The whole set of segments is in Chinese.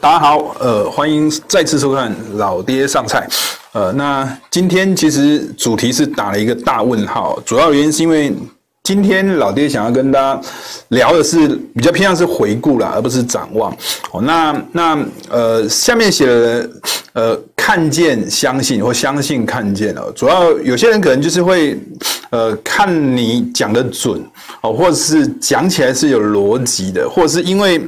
大家好，呃，欢迎再次收看老爹上菜。呃，那今天其实主题是打了一个大问号，主要原因是因为今天老爹想要跟大家聊的是比较偏向是回顾啦，而不是展望。哦，那那呃，下面写了呃，看见相信或相信看见哦，主要有些人可能就是会呃，看你讲的准哦，或者是讲起来是有逻辑的，或者是因为。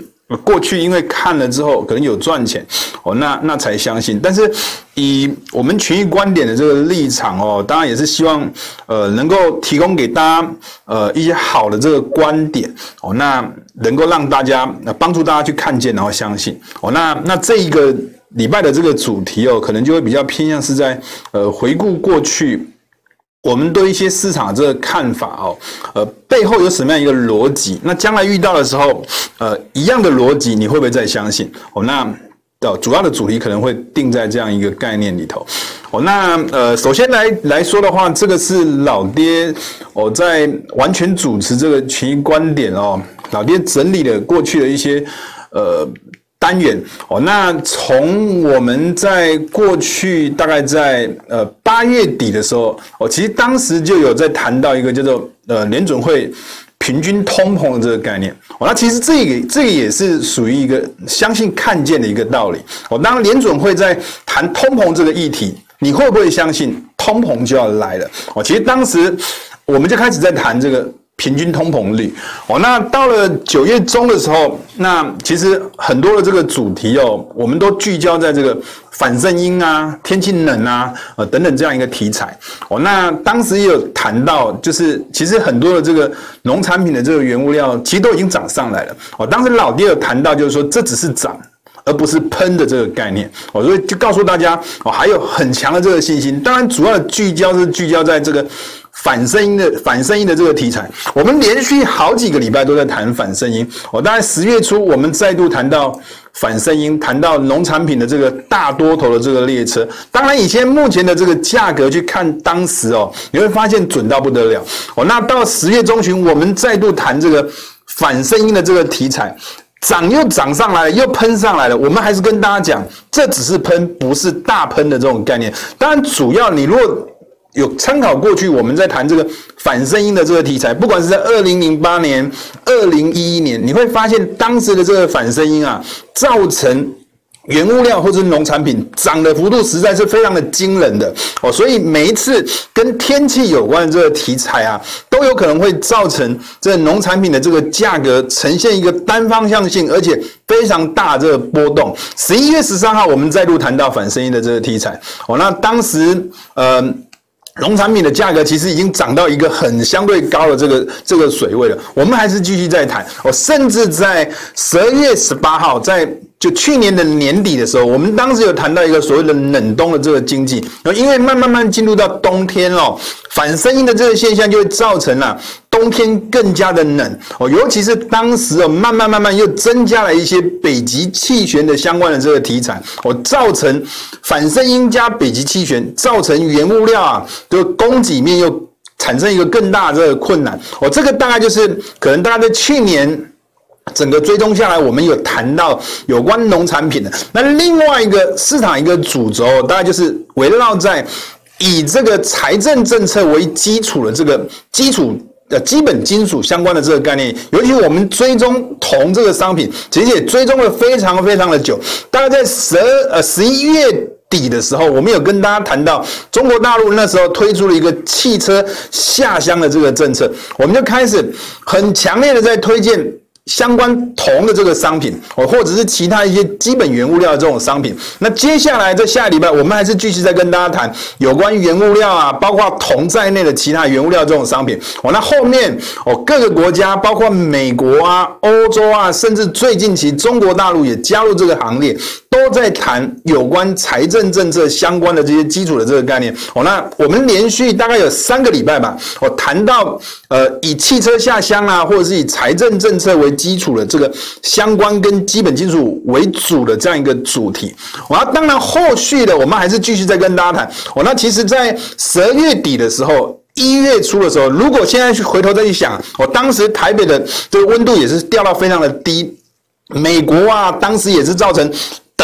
过去因为看了之后可能有赚钱哦，那那才相信。但是以我们群益观点的这个立场哦，当然也是希望呃能够提供给大家呃一些好的这个观点哦，那能够让大家呃帮助大家去看见然后相信哦。那那这一个礼拜的这个主题哦，可能就会比较偏向是在呃回顾过去。我们对一些市场这个看法哦，呃，背后有什么样一个逻辑？那将来遇到的时候，呃，一样的逻辑，你会不会再相信？哦，那的主要的主题可能会定在这样一个概念里头。哦，那呃，首先来来说的话，这个是老爹我在完全主持这个群观点哦，老爹整理了过去的一些呃。单元哦，那从我们在过去大概在呃八月底的时候，哦，其实当时就有在谈到一个叫做呃联准会平均通膨的这个概念哦，那其实这个这个也是属于一个相信看见的一个道理哦。当联准会在谈通膨这个议题，你会不会相信通膨就要来了？哦，其实当时我们就开始在谈这个。平均通膨率哦，那到了九月中的时候，那其实很多的这个主题哦，我们都聚焦在这个反圣婴啊、天气冷啊、呃等等这样一个题材哦。那当时也有谈到，就是其实很多的这个农产品的这个原物料，其实都已经涨上来了哦。当时老爹有谈到，就是说这只是涨，而不是喷的这个概念我，所以就告诉大家哦，还有很强的这个信心。当然，主要聚焦是聚焦在这个。反声音的反声音的这个题材，我们连续好几个礼拜都在谈反声音。我当然十月初我们再度谈到反声音，谈到农产品的这个大多头的这个列车。当然，以前目前的这个价格去看当时哦，你会发现准到不得了哦。那到十月中旬，我们再度谈这个反声音的这个题材，涨又涨上来了，又喷上来了。我们还是跟大家讲，这只是喷，不是大喷的这种概念。当然，主要你如果有参考过去我们在谈这个反声音的这个题材，不管是在二零零八年、二零一一年，你会发现当时的这个反声音啊，造成原物料或者是农产品涨的幅度实在是非常的惊人的哦。所以每一次跟天气有关的这个题材啊，都有可能会造成这农产品的这个价格呈现一个单方向性而且非常大这个波动。十一月十三号，我们再度谈到反声音的这个题材哦，那当时呃。农产品的价格其实已经涨到一个很相对高的这个这个水位了，我们还是继续在谈。我甚至在十二月十八号，在就去年的年底的时候，我们当时有谈到一个所谓的冷冬的这个经济，因为慢慢慢进入到冬天哦，反声音的这个现象就会造成了。冬天更加的冷哦，尤其是当时哦，慢慢慢慢又增加了一些北极气旋的相关的这个题材哦，造成反声音加北极气旋，造成原物料啊的供给面又产生一个更大的这个困难哦，这个大概就是可能大家在去年整个追踪下来，我们有谈到有关农产品的。那另外一个市场一个主轴，大概就是围绕在以这个财政政策为基础的这个基础。呃，基本金属相关的这个概念，尤其我们追踪铜这个商品，其实也追踪了非常非常的久。大概在十二呃十一月底的时候，我们有跟大家谈到，中国大陆那时候推出了一个汽车下乡的这个政策，我们就开始很强烈的在推荐。相关铜的这个商品哦，或者是其他一些基本原物料的这种商品。那接下来在下礼拜，我们还是继续再跟大家谈有关原物料啊，包括铜在内的其他原物料这种商品。哦，那后面哦，各个国家，包括美国啊、欧洲啊，甚至最近期中国大陆也加入这个行列。都在谈有关财政政策相关的这些基础的这个概念哦。那我们连续大概有三个礼拜吧，我谈到呃以汽车下乡啊，或者是以财政政策为基础的这个相关跟基本金属为主的这样一个主题。我当然后续的我们还是继续再跟大家谈。哦，那其实，在十二月底的时候，一月初的时候，如果现在去回头再去想，我当时台北的这个温度也是掉到非常的低。美国啊，当时也是造成。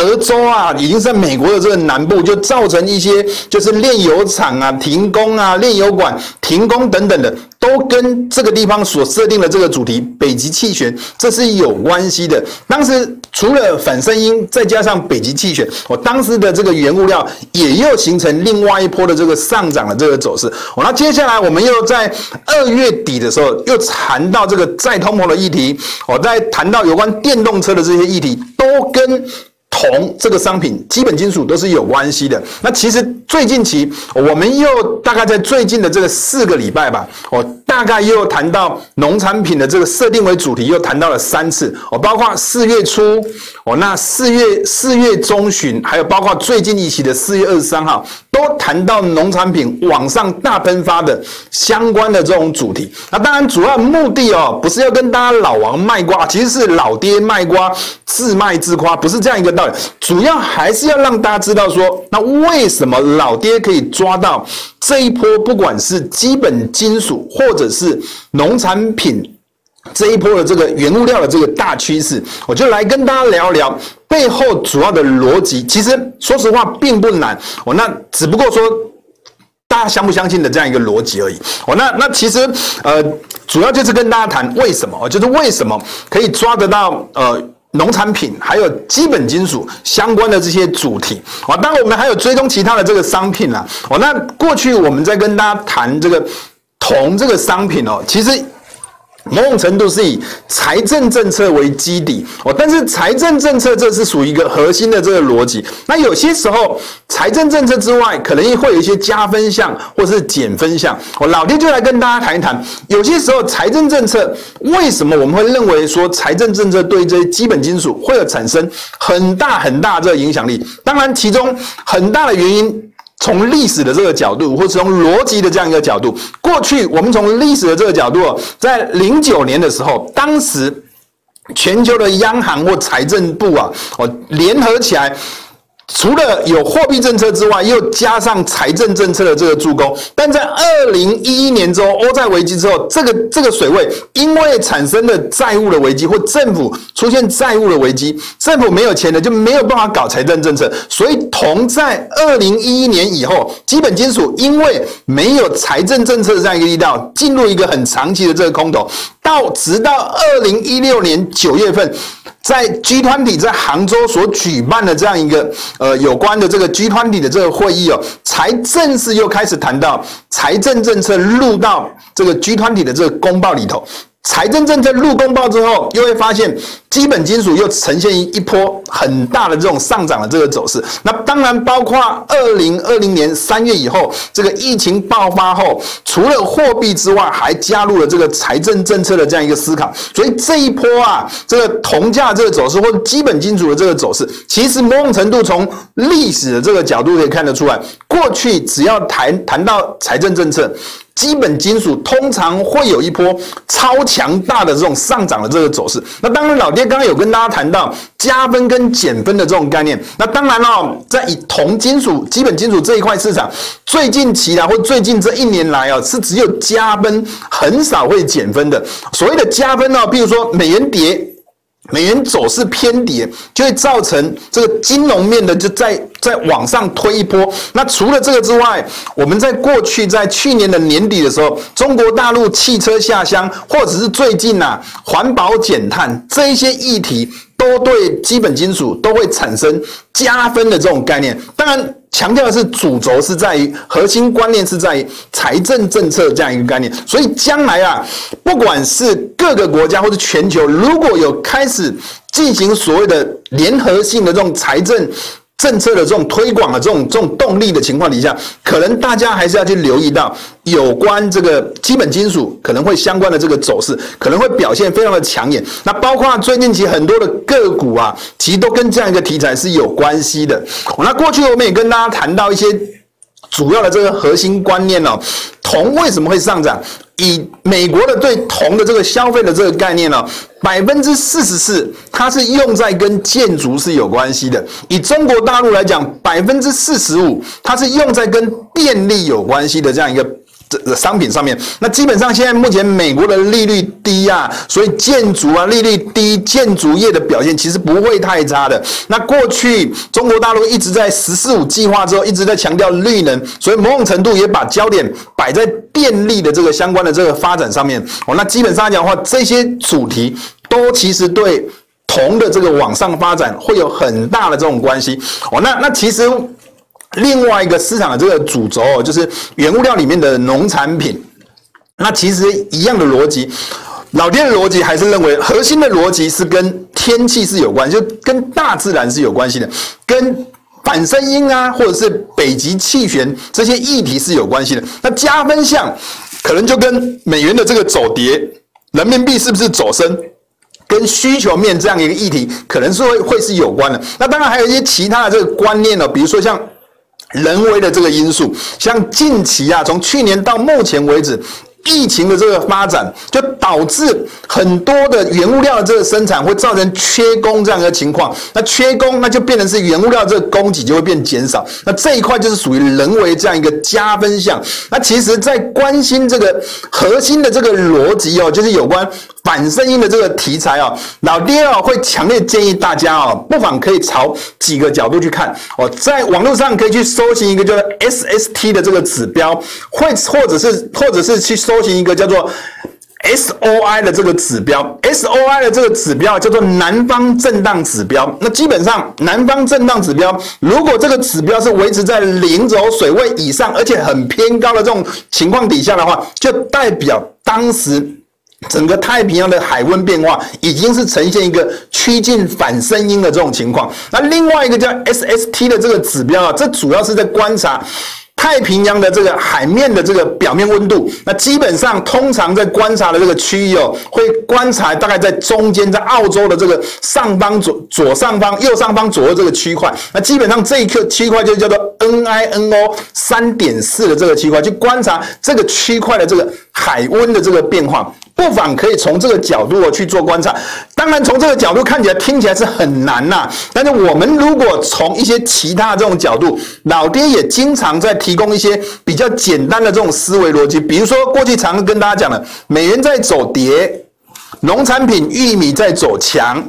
德州啊，已经在美国的这个南部，就造成一些就是炼油厂啊停工啊，炼油管停工等等的，都跟这个地方所设定的这个主题北极气旋，这是有关系的。当时除了反声音，再加上北极气旋，我当时的这个原物料也又形成另外一波的这个上涨的这个走势。我那接下来我们又在二月底的时候又谈到这个再通膨的议题，我在谈到有关电动车的这些议题，都跟。铜这个商品，基本金属都是有关系的。那其实最近期，我们又大概在最近的这个四个礼拜吧，我大概又谈到农产品的这个设定为主题，又谈到了三次。我包括四月初，我那四月四月中旬，还有包括最近一期的四月二十三号，都谈到农产品往上大喷发的相关的这种主题。那当然，主要目的哦，不是要跟大家老王卖瓜，其实是老爹卖瓜，自卖自夸，不是这样一个道理。主要还是要让大家知道说，那为什么老爹可以抓到这一波，不管是基本金属或者是农产品这一波的这个原物料的这个大趋势，我就来跟大家聊聊背后主要的逻辑。其实说实话并不难，我那只不过说大家相不相信的这样一个逻辑而已。我那那其实呃，主要就是跟大家谈为什么，就是为什么可以抓得到呃。农产品还有基本金属相关的这些主题啊，当然我们还有追踪其他的这个商品啊。哦，那过去我们在跟大家谈这个铜这个商品哦，其实。某种程度是以财政政策为基底哦，但是财政政策这是属于一个核心的这个逻辑。那有些时候财政政策之外，可能会有一些加分项或是减分项。我老爹就来跟大家谈一谈，有些时候财政政策为什么我们会认为说财政政策对这些基本金属会有产生很大很大这个影响力？当然，其中很大的原因。从历史的这个角度，或是从逻辑的这样一个角度，过去我们从历史的这个角度，在零九年的时候，当时全球的央行或财政部啊，哦，联合起来。除了有货币政策之外，又加上财政政策的这个助攻，但在二零一一年之后，欧债危机之后，这个这个水位因为产生了债务的危机，或政府出现债务的危机，政府没有钱了，就没有办法搞财政政策，所以铜在二零一一年以后，基本金属因为没有财政政策的这样一个力道，进入一个很长期的这个空头，到直到二零一六年九月份。在 G 团体在杭州所举办的这样一个呃有关的这个 G 团体的这个会议哦，才正式又开始谈到财政政策入到这个 G 团体的这个公报里头。财政政策入公报之后，又会发现基本金属又呈现一波很大的这种上涨的这个走势。那当然包括二零二零年三月以后，这个疫情爆发后，除了货币之外，还加入了这个财政政策的这样一个思考。所以这一波啊，这个铜价这个走势或者基本金属的这个走势，其实某种程度从历史的这个角度可以看得出来，过去只要谈谈到财政政策。基本金属通常会有一波超强大的这种上涨的这个走势。那当然，老爹刚刚有跟大家谈到加分跟减分的这种概念。那当然了，在以铜金属、基本金属这一块市场，最近期啊，或最近这一年来啊，是只有加分，很少会减分的。所谓的加分呢，譬如说美元跌。美元走势偏跌，就会造成这个金融面的就在在往上推一波。那除了这个之外，我们在过去在去年的年底的时候，中国大陆汽车下乡，或者是最近呐、啊、环保减碳这一些议题，都对基本金属都会产生加分的这种概念。当然。强调的是主轴是在于核心观念是在于财政政策这样一个概念，所以将来啊，不管是各个国家或者全球，如果有开始进行所谓的联合性的这种财政。政策的这种推广的这种这种动力的情况底下，可能大家还是要去留意到有关这个基本金属可能会相关的这个走势，可能会表现非常的抢眼。那包括最近其很多的个股啊，其实都跟这样一个题材是有关系的。那过去我们也跟大家谈到一些主要的这个核心观念哦，铜为什么会上涨？以美国的对铜的这个消费的这个概念呢，百分之四十四它是用在跟建筑是有关系的。以中国大陆来讲，百分之四十五它是用在跟电力有关系的这样一个这个商品上面。那基本上现在目前美国的利率低啊，所以建筑啊利率低，建筑业的表现其实不会太差的。那过去中国大陆一直在“十四五”计划之后一直在强调绿能，所以某种程度也把焦点摆在电力的这个相关的这个发展上面。哦，那基本上来讲的话，这些主题都其实对。铜的这个往上发展会有很大的这种关系哦。那那其实另外一个市场的这个主轴哦，就是原物料里面的农产品。那其实一样的逻辑，老爹的逻辑还是认为核心的逻辑是跟天气是有关系，就跟大自然是有关系的，跟反声音啊，或者是北极气旋这些议题是有关系的。那加分项可能就跟美元的这个走跌，人民币是不是走升？跟需求面这样一个议题，可能是会会是有关的。那当然还有一些其他的这个观念呢，比如说像人为的这个因素，像近期啊，从去年到目前为止。疫情的这个发展，就导致很多的原物料的这个生产会造成缺工这样一个情况。那缺工，那就变成是原物料这个供给就会变减少。那这一块就是属于人为这样一个加分项。那其实，在关心这个核心的这个逻辑哦，就是有关反声音的这个题材哦，老爹哦会强烈建议大家哦，不妨可以朝几个角度去看哦，在网络上可以去搜寻一个叫做 SST 的这个指标，会或者是或者是去搜。搜寻一个叫做 SOI 的这个指标，SOI 的这个指标叫做南方震荡指标。那基本上，南方震荡指标，如果这个指标是维持在零轴水位以上，而且很偏高的这种情况底下的话，就代表当时整个太平洋的海温变化已经是呈现一个趋近反声音的这种情况。那另外一个叫 SST 的这个指标啊，这主要是在观察。太平洋的这个海面的这个表面温度，那基本上通常在观察的这个区域哦，会观察大概在中间，在澳洲的这个上方左左上方、右上方左右这个区块，那基本上这一个区块就叫做 NINO 三点四的这个区块，去观察这个区块的这个海温的这个变化。不妨可以从这个角度去做观察，当然从这个角度看起来听起来是很难呐。但是我们如果从一些其他这种角度，老爹也经常在提供一些比较简单的这种思维逻辑，比如说过去常跟大家讲的，美元在走跌，农产品玉米在走强，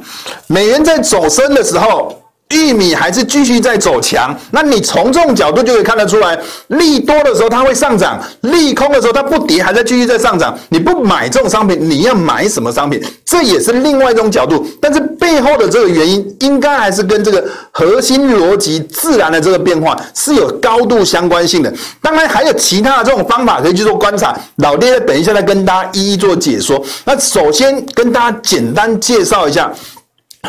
美元在走升的时候。玉米还是继续在走强，那你从这种角度就可以看得出来，利多的时候它会上涨，利空的时候它不跌，还在继续在上涨。你不买这种商品，你要买什么商品？这也是另外一种角度，但是背后的这个原因，应该还是跟这个核心逻辑、自然的这个变化是有高度相关性的。当然还有其他的这种方法可以去做观察，老爹等一下再跟大家一一做解说。那首先跟大家简单介绍一下。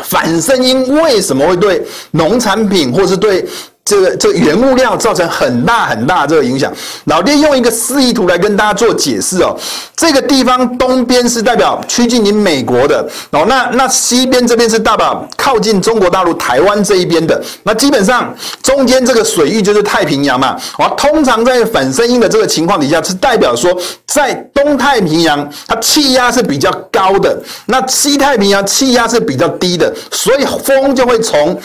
反声音为什么会对农产品，或是对这个这个原物料造成很大很大这个影响？老爹用一个示意图来跟大家做解释哦。这个地方东边是代表趋近于美国的哦，那那西边这边是代表靠近中国大陆台湾这一边的。那基本上中间这个水域就是太平洋嘛。哦，通常在反声音的这个情况底下，是代表说在东太平洋它气压是比较高的，那西太平洋气压是比较低的，所以风就会从。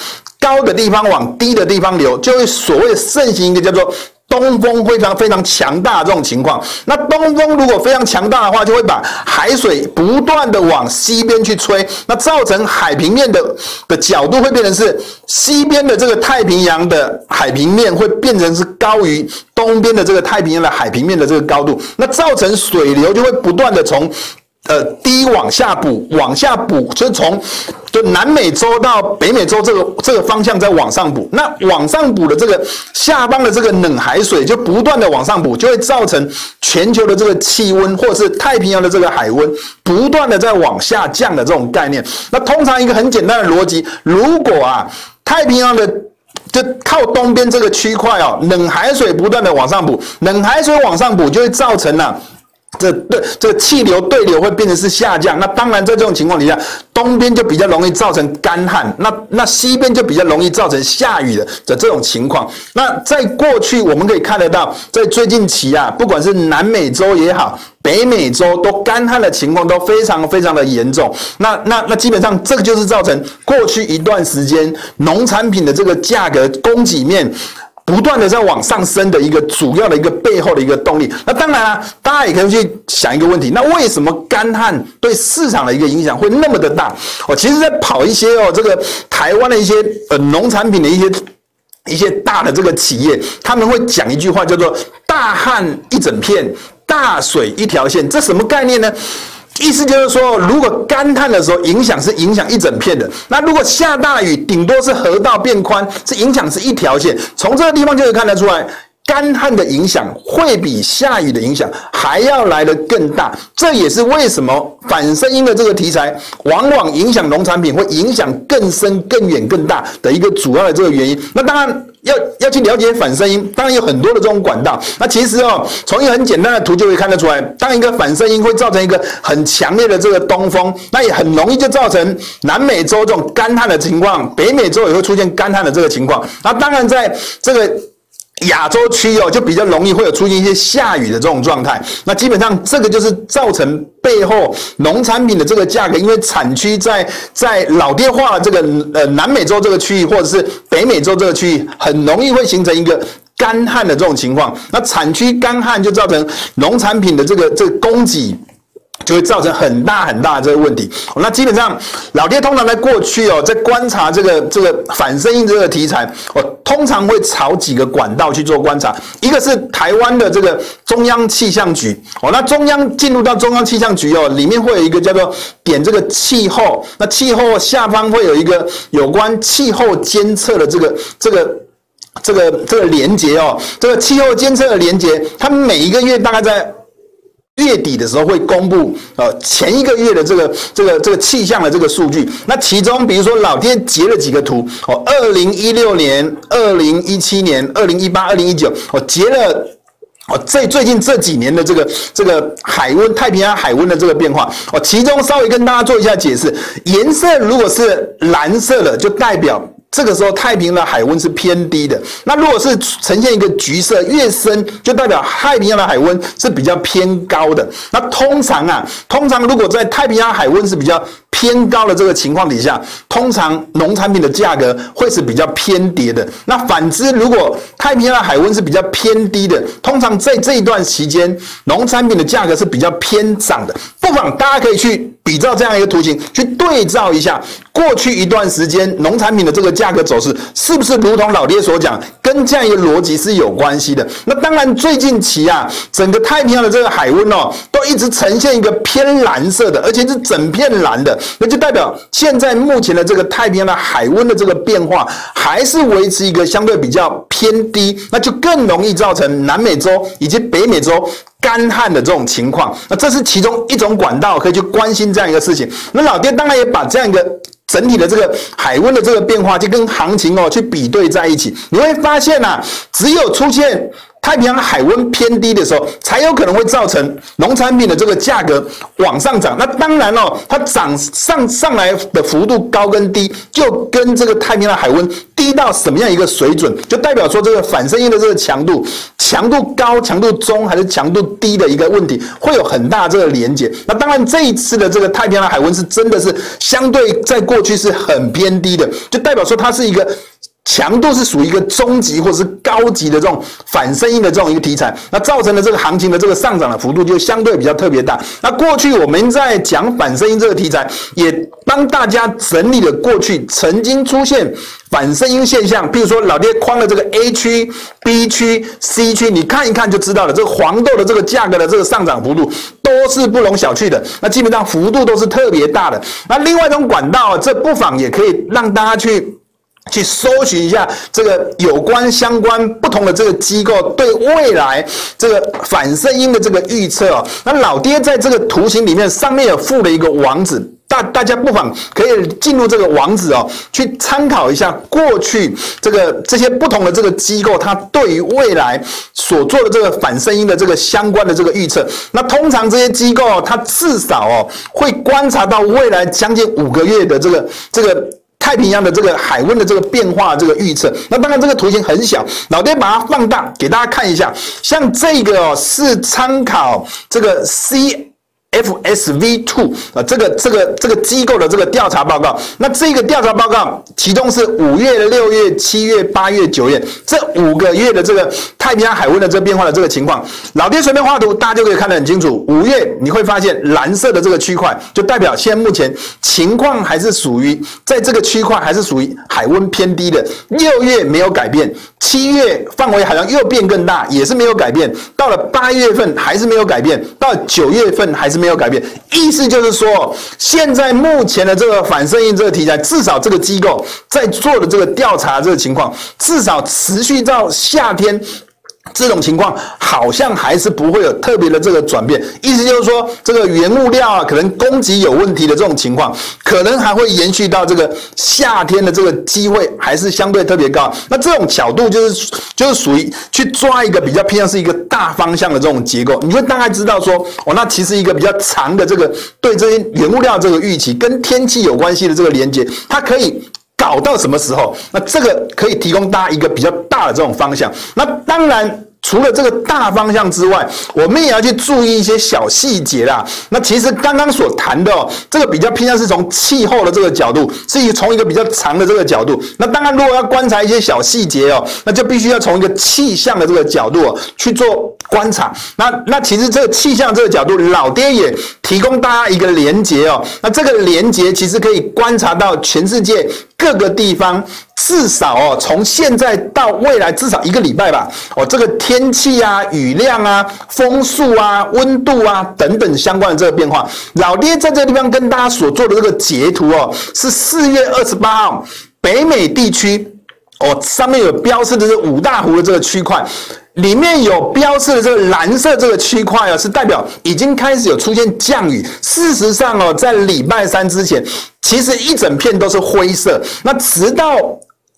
高的地方往低的地方流，就会所谓盛行一个叫做东风非常非常强大这种情况。那东风如果非常强大的话，就会把海水不断的往西边去吹，那造成海平面的的角度会变成是西边的这个太平洋的海平面会变成是高于东边的这个太平洋的海平面的这个高度，那造成水流就会不断的从。呃，低往下补，往下补，就是从就南美洲到北美洲这个这个方向再往上补。那往上补的这个下方的这个冷海水就不断的往上补，就会造成全球的这个气温或者是太平洋的这个海温不断的在往下降的这种概念。那通常一个很简单的逻辑，如果啊太平洋的就靠东边这个区块哦，冷海水不断的往上补，冷海水往上补就会造成了、这对这气流对流会变成是下降，那当然在这种情况底下，东边就比较容易造成干旱，那那西边就比较容易造成下雨的的这种情况。那在过去我们可以看得到，在最近期啊，不管是南美洲也好，北美洲都干旱的情况都非常非常的严重。那那那基本上这个就是造成过去一段时间农产品的这个价格供给面。不断的在往上升的一个主要的一个背后的一个动力。那当然了，大家也可以去想一个问题：那为什么干旱对市场的一个影响会那么的大？哦，其实，在跑一些哦，这个台湾的一些呃农产品的一些一些大的这个企业，他们会讲一句话叫做“大旱一整片，大水一条线”，这什么概念呢？意思就是说，如果干旱的时候影响是影响一整片的，那如果下大雨，顶多是河道变宽，是影响是一条线。从这个地方就可以看得出来，干旱的影响会比下雨的影响还要来得更大。这也是为什么反声音的这个题材，往往影响农产品会影响更深、更远、更大的一个主要的这个原因。那当然。要要去了解反声音，当然有很多的这种管道。那其实哦，从一个很简单的图就可以看得出来，当一个反声音会造成一个很强烈的这个东风，那也很容易就造成南美洲这种干旱的情况，北美洲也会出现干旱的这个情况。那当然在这个。亚洲区哦，就比较容易会有出现一些下雨的这种状态。那基本上这个就是造成背后农产品的这个价格，因为产区在在老爹化的这个呃南美洲这个区域，或者是北美洲这个区域，很容易会形成一个干旱的这种情况。那产区干旱就造成农产品的这个这个供给。就会造成很大很大的这个问题。那基本上，老爹通常在过去哦，在观察这个这个反声音这个题材，我通常会朝几个管道去做观察。一个是台湾的这个中央气象局哦，那中央进入到中央气象局哦，里面会有一个叫做点这个气候，那气候下方会有一个有关气候监测的这个这个这个这个连接哦，这个气候监测的连接，它每一个月大概在。月底的时候会公布，呃，前一个月的这个这个这个气象的这个数据。那其中，比如说老爹截了几个图，哦，二零一六年、二零一七年、二零一八、二零一九，我截了，哦，最最近这几年的这个这个海温，太平洋海温的这个变化。哦，其中稍微跟大家做一下解释，颜色如果是蓝色的，就代表。这个时候，太平洋的海温是偏低的。那如果是呈现一个橘色，越深就代表太平洋的海温是比较偏高的。那通常啊，通常如果在太平洋海温是比较偏高的这个情况底下，通常农产品的价格会是比较偏跌的。那反之，如果太平洋的海温是比较偏低的，通常在这一段期间，农产品的价格是比较偏涨的。不妨大家可以去比照这样一个图形，去对照一下。过去一段时间，农产品的这个价格走势是不是如同老爹所讲，跟这样一个逻辑是有关系的？那当然，最近期啊，整个太平洋的这个海温哦，都一直呈现一个偏蓝色的，而且是整片蓝的，那就代表现在目前的这个太平洋的海温的这个变化，还是维持一个相对比较偏低，那就更容易造成南美洲以及北美洲干旱的这种情况。那这是其中一种管道可以去关心这样一个事情。那老爹当然也把这样一个。整体的这个海温的这个变化，就跟行情哦去比对在一起，你会发现呐，只有出现太平洋海温偏低的时候，才有可能会造成农产品的这个价格往上涨。那当然哦，它涨上上来的幅度高跟低，就跟这个太平洋海温低到什么样一个水准，就代表说这个反声音的这个强度。强度高、强度中还是强度低的一个问题，会有很大这个连结。那当然，这一次的这个太平洋海温是真的是相对在过去是很偏低的，就代表说它是一个。强度是属于一个中级或者是高级的这种反声音的这种一个题材，那造成的这个行情的这个上涨的幅度就相对比较特别大。那过去我们在讲反声音这个题材，也帮大家整理了过去曾经出现反声音现象，比如说老爹框的这个 A 区、B 区、C 区，你看一看就知道了。这个黄豆的这个价格的这个上涨幅度都是不容小觑的，那基本上幅度都是特别大的。那另外一种管道，这不妨也可以让大家去。去搜寻一下这个有关相关不同的这个机构对未来这个反声音的这个预测哦。那老爹在这个图形里面上面有附了一个网址，大大家不妨可以进入这个网址哦，去参考一下过去这个这些不同的这个机构它对于未来所做的这个反声音的这个相关的这个预测。那通常这些机构它至少哦会观察到未来将近五个月的这个这个。太平洋的这个海温的这个变化这个预测，那当然这个图形很小，老爹把它放大给大家看一下。像这个，是参考这个 C FSV Two 啊，这个这个这个机构的这个调查报告，那这个调查报告其中是五月、六月、七月、八月、九月这五个月的这个太平洋海温的这个变化的这个情况，老爹随便画图，大家就可以看得很清楚。五月你会发现蓝色的这个区块，就代表现在目前情况还是属于在这个区块还是属于海温偏低的。六月没有改变，七月范围好像又变更大，也是没有改变。到了八月份还是没有改变，到九月份还是。没有改变，意思就是说，现在目前的这个反射音这个题材，至少这个机构在做的这个调查这个情况，至少持续到夏天。这种情况好像还是不会有特别的这个转变，意思就是说，这个原物料啊，可能供给有问题的这种情况，可能还会延续到这个夏天的这个机会还是相对特别高。那这种角度就是就是属于去抓一个比较偏向是一个大方向的这种结构，你会大概知道说，哦，那其实一个比较长的这个对这些原物料这个预期跟天气有关系的这个连接，它可以。搞到什么时候？那这个可以提供大家一个比较大的这种方向。那当然。除了这个大方向之外，我们也要去注意一些小细节啦。那其实刚刚所谈的哦，这个比较偏向是从气候的这个角度，是从一个比较长的这个角度。那当然，如果要观察一些小细节哦，那就必须要从一个气象的这个角度去做观察。那那其实这个气象这个角度，老爹也提供大家一个连结哦。那这个连结其实可以观察到全世界各个地方。至少哦，从现在到未来至少一个礼拜吧。哦，这个天气啊、雨量啊、风速啊、温度啊等等相关的这个变化，老爹在这个地方跟大家所做的这个截图哦，是四月二十八号北美地区哦，上面有标示的是五大湖的这个区块，里面有标示的这个蓝色这个区块啊，是代表已经开始有出现降雨。事实上哦，在礼拜三之前，其实一整片都是灰色。那直到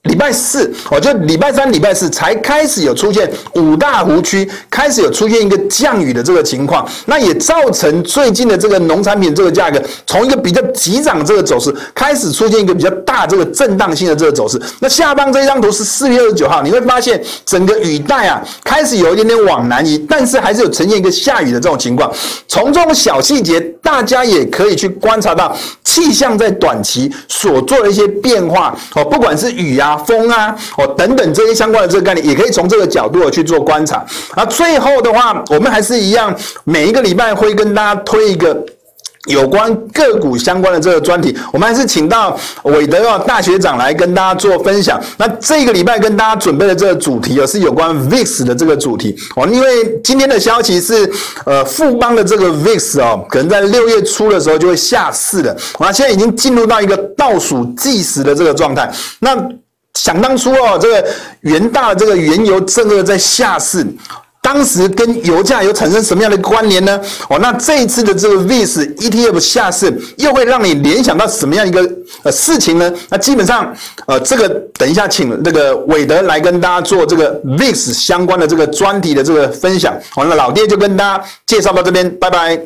礼拜四，我就礼拜三、礼拜四才开始有出现五大湖区开始有出现一个降雨的这个情况，那也造成最近的这个农产品这个价格从一个比较急涨这个走势，开始出现一个比较大这个震荡性的这个走势。那下方这一张图是四月二十九号，你会发现整个雨带啊开始有一点点往南移，但是还是有呈现一个下雨的这种情况。从这种小细节，大家也可以去观察到气象在短期所做的一些变化哦，不管是雨啊。风啊，哦，等等这些相关的这个概念，也可以从这个角度去做观察。那最后的话，我们还是一样，每一个礼拜会跟大家推一个有关个股相关的这个专题。我们还是请到韦德哦大学长来跟大家做分享。那这个礼拜跟大家准备的这个主题哦，是有关 VIX 的这个主题哦。因为今天的消息是，呃，富邦的这个 VIX 哦，可能在六月初的时候就会下市了。那现在已经进入到一个倒数计时的这个状态。那想当初哦，这个元大这个原油正二在下市，当时跟油价有产生什么样的关联呢？哦，那这一次的这个 VIX ETF 下市，又会让你联想到什么样一个呃事情呢？那基本上，呃，这个等一下请那个韦德来跟大家做这个 VIX 相关的这个专题的这个分享。好，了老爹就跟大家介绍到这边，拜拜。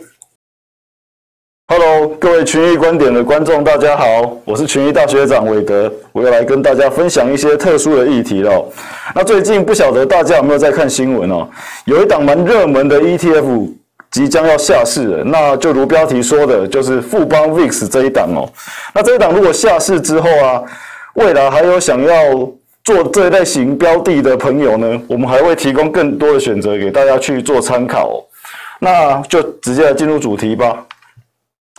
Hello，各位群益观点的观众，大家好，我是群益大学长韦德，我要来跟大家分享一些特殊的议题了。那最近不晓得大家有没有在看新闻哦？有一档蛮热门的 ETF 即将要下市了，那就如标题说的，就是富邦 VIX 这一档哦。那这一档如果下市之后啊，未来还有想要做这一类型标的的朋友呢，我们还会提供更多的选择给大家去做参考。那就直接来进入主题吧。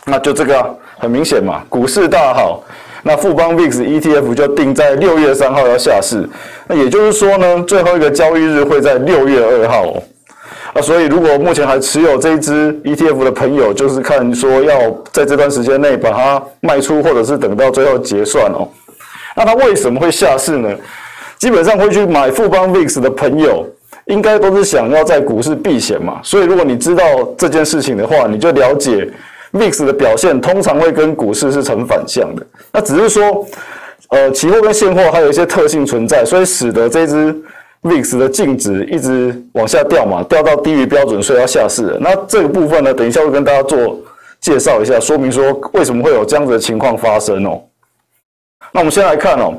那就这个，很明显嘛，股市大好，那富邦 VIX ETF 就定在六月三号要下市，那也就是说呢，最后一个交易日会在六月二号哦。啊，所以如果目前还持有这一支 ETF 的朋友，就是看说要在这段时间内把它卖出，或者是等到最后结算哦。那它为什么会下市呢？基本上会去买富邦 VIX 的朋友，应该都是想要在股市避险嘛。所以如果你知道这件事情的话，你就了解。VIX 的表现通常会跟股市是成反向的，那只是说，呃，期货跟现货还有一些特性存在，所以使得这支 VIX 的净值一直往下掉嘛，掉到低于标准，所以要下市了。那这个部分呢，等一下会跟大家做介绍一下，说明说为什么会有这样子的情况发生哦。那我们先来看哦，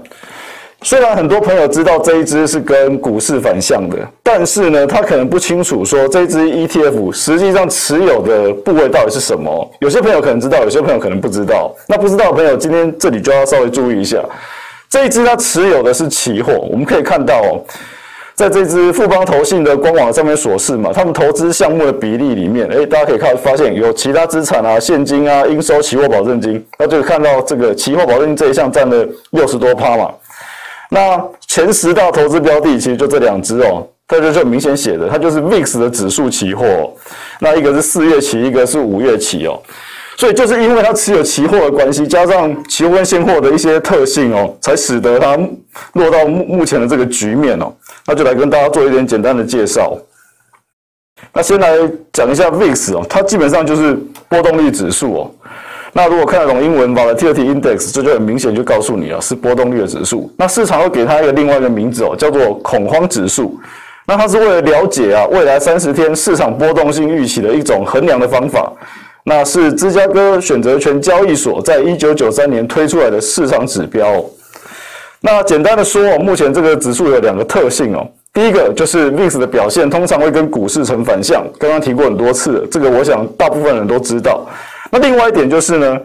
虽然很多朋友知道这一支是跟股市反向的，但是呢，他可能不清楚说这支 ETF 实际上持有的部位到底是什么。有些朋友可能知道，有些朋友可能不知道。那不知道的朋友，今天这里就要稍微注意一下，这一支它持有的是期货。我们可以看到哦，在这支富邦投信的官网上面所示嘛，他们投资项目的比例里面，诶，大家可以看发现有其他资产啊、现金啊、应收期货保证金，那就看到这个期货保证金这一项占了六十多趴嘛。那前十大投资标的其实就这两只哦，它就很明显写的，它就是 VIX 的指数期货。那一个是四月期，一个是五月期哦。所以就是因为它持有期货的关系，加上期货跟现货的一些特性哦，才使得它落到目目前的这个局面哦。那就来跟大家做一点简单的介绍。那先来讲一下 VIX 哦，它基本上就是波动率指数哦。那如果看得懂英文，Volatility Index，这就很明显就告诉你了，是波动率的指数。那市场会给它一个另外一个名字哦，叫做恐慌指数。那它是为了了解啊未来三十天市场波动性预期的一种衡量的方法。那是芝加哥选择权交易所在一九九三年推出来的市场指标。那简单的说哦，目前这个指数有两个特性哦。第一个就是 VIX 的表现通常会跟股市成反向，刚刚提过很多次，这个我想大部分人都知道。那另外一点就是呢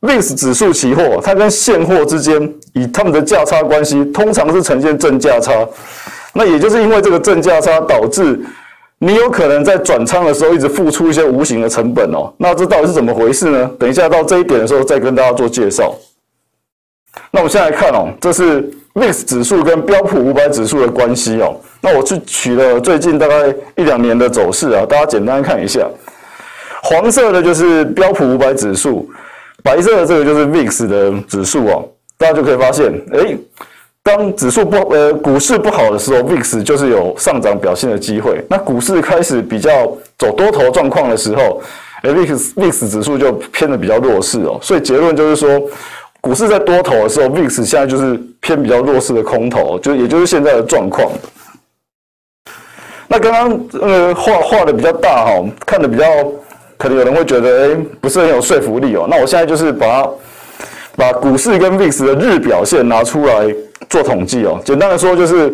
，VIX 指数期货它跟现货之间以它们的价差关系，通常是呈现正价差。那也就是因为这个正价差，导致你有可能在转仓的时候一直付出一些无形的成本哦。那这到底是怎么回事呢？等一下到这一点的时候再跟大家做介绍。那我们现在来看哦，这是 VIX 指数跟标普五百指数的关系哦。那我去取了最近大概一两年的走势啊，大家简单看一下。黄色的就是标普五百指数，白色的这个就是 VIX 的指数哦。大家就可以发现，诶，当指数不呃股市不好的时候，VIX 就是有上涨表现的机会。那股市开始比较走多头状况的时候，诶，VIX VIX 指数就偏的比较弱势哦。所以结论就是说，股市在多头的时候，VIX 现在就是偏比较弱势的空头，就也就是现在的状况。那刚刚呃画画的比较大哈，看的比较。可能有人会觉得，诶，不是很有说服力哦。那我现在就是把把股市跟 VIX 的日表现拿出来做统计哦。简单的说，就是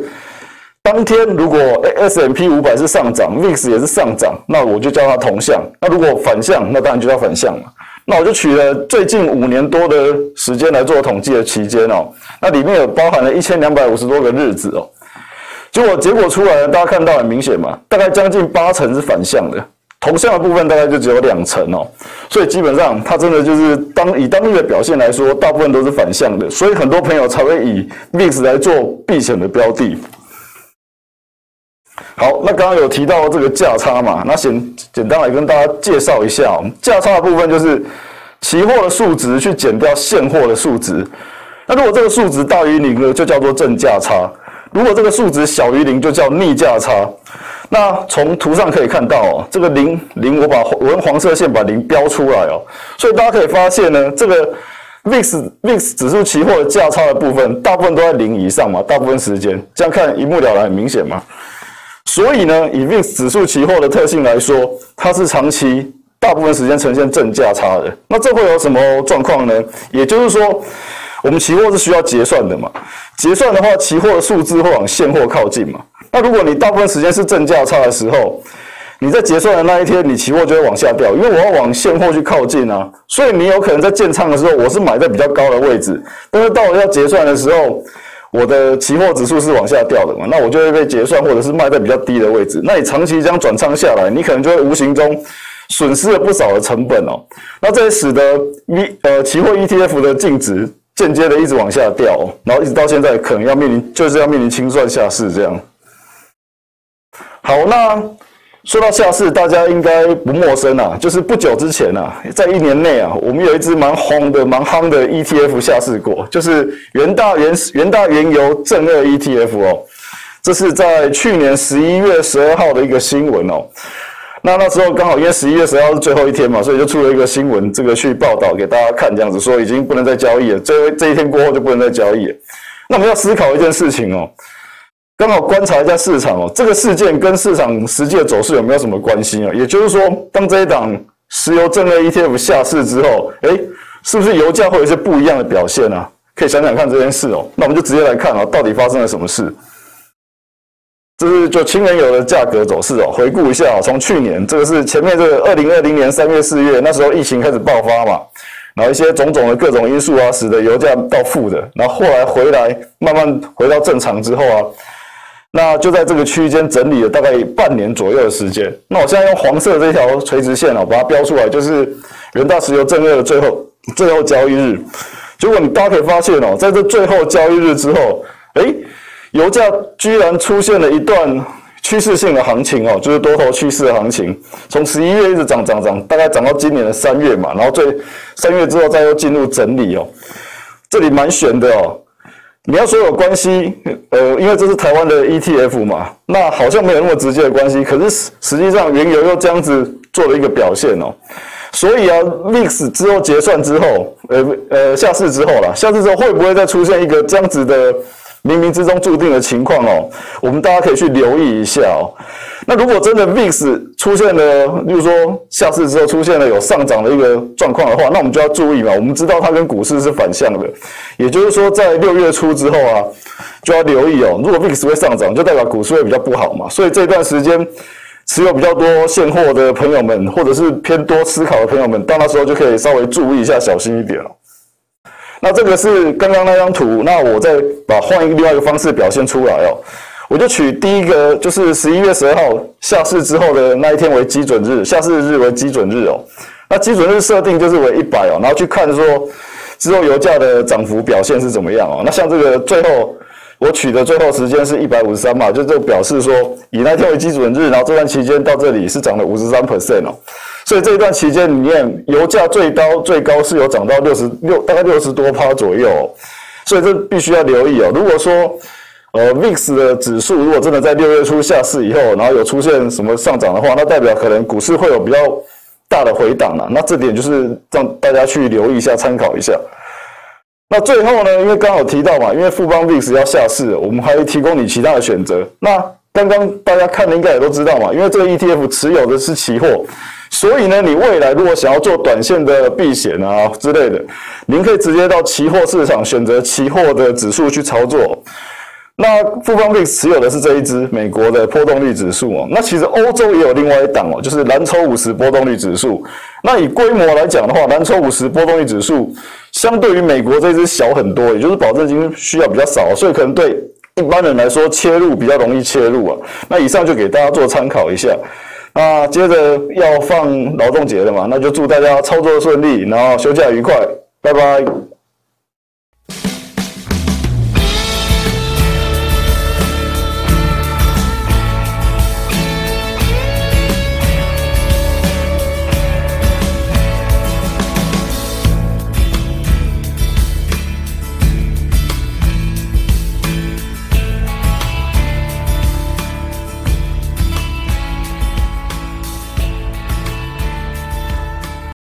当天如果 S&P 五百是上涨，VIX 也是上涨，那我就叫它同向。那如果反向，那当然就叫反向嘛。那我就取了最近五年多的时间来做统计的期间哦。那里面有包含了一千两百五十多个日子哦。结果结果出来了，大家看到很明显嘛，大概将近八成是反向的。同向的部分大概就只有两成哦，所以基本上它真的就是当以当日的表现来说，大部分都是反向的，所以很多朋友才会以 VIX 来做避险的标的。好，那刚刚有提到这个价差嘛，那先简单来跟大家介绍一下，价差的部分就是期货的数值去减掉现货的数值，那如果这个数值大于零呢，就叫做正价差；如果这个数值小于零，就叫逆价差。那从图上可以看到哦，这个零零，我把我用黄色线把零标出来哦，所以大家可以发现呢，这个 VIX VIX 指数期货的价差的部分，大部分都在零以上嘛，大部分时间这样看一目了然，很明显嘛。所以呢，以 VIX 指数期货的特性来说，它是长期大部分时间呈现正价差的。那这会有什么状况呢？也就是说，我们期货是需要结算的嘛，结算的话，期货的数字会往现货靠近嘛。那如果你大部分时间是正价差的时候，你在结算的那一天，你期货就会往下掉，因为我要往现货去靠近啊，所以你有可能在建仓的时候，我是买在比较高的位置，但是到了要结算的时候，我的期货指数是往下掉的嘛，那我就会被结算或者是卖在比较低的位置，那你长期这样转仓下来，你可能就会无形中损失了不少的成本哦，那这也使得 V 呃期货 ETF 的净值间接的一直往下掉，然后一直到现在可能要面临就是要面临清算下市这样。好，那说到下市，大家应该不陌生啊。就是不久之前啊，在一年内啊，我们有一只蛮红的、蛮夯的 ETF 下市过，就是元大原元大原油正二 ETF 哦。这是在去年十一月十二号的一个新闻哦。那那时候刚好因为十一月十号是最后一天嘛，所以就出了一个新闻，这个去报道给大家看，这样子说已经不能再交易了，这这一天过后就不能再交易了。那我们要思考一件事情哦。刚好观察一下市场哦，这个事件跟市场实际的走势有没有什么关系啊？也就是说，当这一档石油正二 ETF 下市之后，诶，是不是油价会有一些不一样的表现啊？可以想想看这件事哦。那我们就直接来看哦，到底发生了什么事？这是就氢燃油的价格走势哦。回顾一下哦，从去年这个是前面这个二零二零年三月四月那时候疫情开始爆发嘛，然后一些种种的各种因素啊，使得油价到负的，然后后来回来慢慢回到正常之后啊，那就在这个区间整理了大概半年左右的时间。那我现在用黄色这条垂直线哦，把它标出来，就是元大石油正月的最后最后交易日。结果你大家可以发现哦，在这最后交易日之后，诶油价居然出现了一段趋势性的行情哦，就是多头趋势的行情，从十一月一直涨涨涨，大概涨到今年的三月嘛，然后最三月之后再又进入整理哦，这里蛮悬的哦。你要说有关系，呃，因为这是台湾的 ETF 嘛，那好像没有那么直接的关系，可是实际上原油又这样子做了一个表现哦，所以啊，mix 之后结算之后，呃呃，下市之后啦，下市之后会不会再出现一个这样子的？冥冥之中注定的情况哦，我们大家可以去留意一下哦。那如果真的 VIX 出现了，例如说下市之后出现了有上涨的一个状况的话，那我们就要注意嘛。我们知道它跟股市是反向的，也就是说在六月初之后啊，就要留意哦。如果 VIX 会上涨，就代表股市会比较不好嘛。所以这段时间持有比较多现货的朋友们，或者是偏多思考的朋友们，到那时候就可以稍微注意一下，小心一点了。那这个是刚刚那张图，那我再把换一个另外一个方式表现出来哦。我就取第一个，就是十一月十二号下市之后的那一天为基准日，下市日为基准日哦。那基准日设定就是为一百哦，然后去看说之后油价的涨幅表现是怎么样哦。那像这个最后我取的最后时间是一百五十三嘛，就这表示说以那天为基准日，然后这段期间到这里是涨了五十三 percent 哦。所以这一段期间里面，油价最高最高是有涨到六十六，大概六十多趴左右。所以这必须要留意哦。如果说呃 VIX 的指数如果真的在六月初下市以后，然后有出现什么上涨的话，那代表可能股市会有比较大的回档了。那这点就是让大家去留意一下，参考一下。那最后呢，因为刚好提到嘛，因为富邦 VIX 要下市，我们还会提供你其他的选择。那刚刚大家看的应该也都知道嘛，因为这个 ETF 持有的是期货。所以呢，你未来如果想要做短线的避险啊之类的，您可以直接到期货市场选择期货的指数去操作。那富邦 VIX 持有的是这一支美国的波动率指数哦。那其实欧洲也有另外一档哦，就是蓝筹五十波动率指数。那以规模来讲的话，蓝筹五十波动率指数相对于美国这支小很多，也就是保证金需要比较少，所以可能对一般人来说切入比较容易切入啊。那以上就给大家做参考一下。那接着要放劳动节了嘛，那就祝大家操作顺利，然后休假愉快，拜拜。